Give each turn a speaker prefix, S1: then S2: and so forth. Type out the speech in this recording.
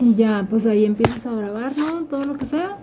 S1: Y ya, pues ahí empiezas a grabar, ¿no? Todo lo que sea.